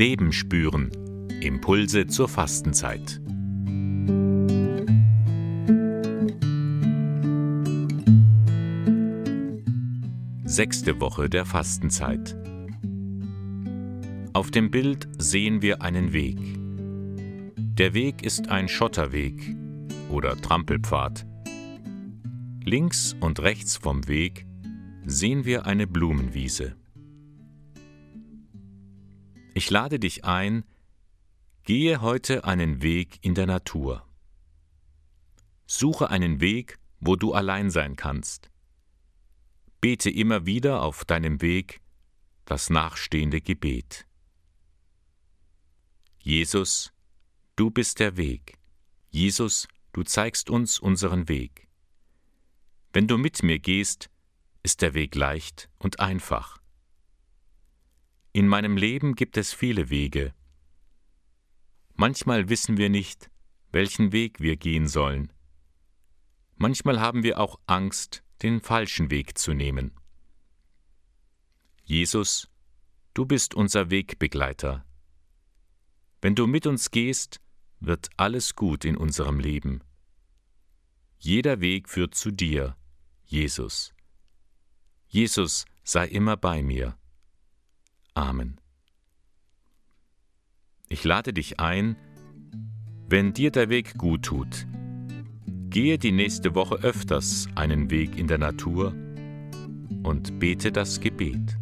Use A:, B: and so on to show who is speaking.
A: Leben spüren. Impulse zur Fastenzeit. Sechste Woche der Fastenzeit. Auf dem Bild sehen wir einen Weg. Der Weg ist ein Schotterweg oder Trampelpfad. Links und rechts vom Weg sehen wir eine Blumenwiese. Ich lade dich ein, gehe heute einen Weg in der Natur. Suche einen Weg, wo du allein sein kannst. Bete immer wieder auf deinem Weg das nachstehende Gebet. Jesus, du bist der Weg. Jesus, du zeigst uns unseren Weg. Wenn du mit mir gehst, ist der Weg leicht und einfach. In meinem Leben gibt es viele Wege. Manchmal wissen wir nicht, welchen Weg wir gehen sollen. Manchmal haben wir auch Angst, den falschen Weg zu nehmen. Jesus, du bist unser Wegbegleiter. Wenn du mit uns gehst, wird alles gut in unserem Leben. Jeder Weg führt zu dir, Jesus. Jesus sei immer bei mir. Amen. Ich lade dich ein, wenn dir der Weg gut tut, gehe die nächste Woche öfters einen Weg in der Natur und bete das Gebet.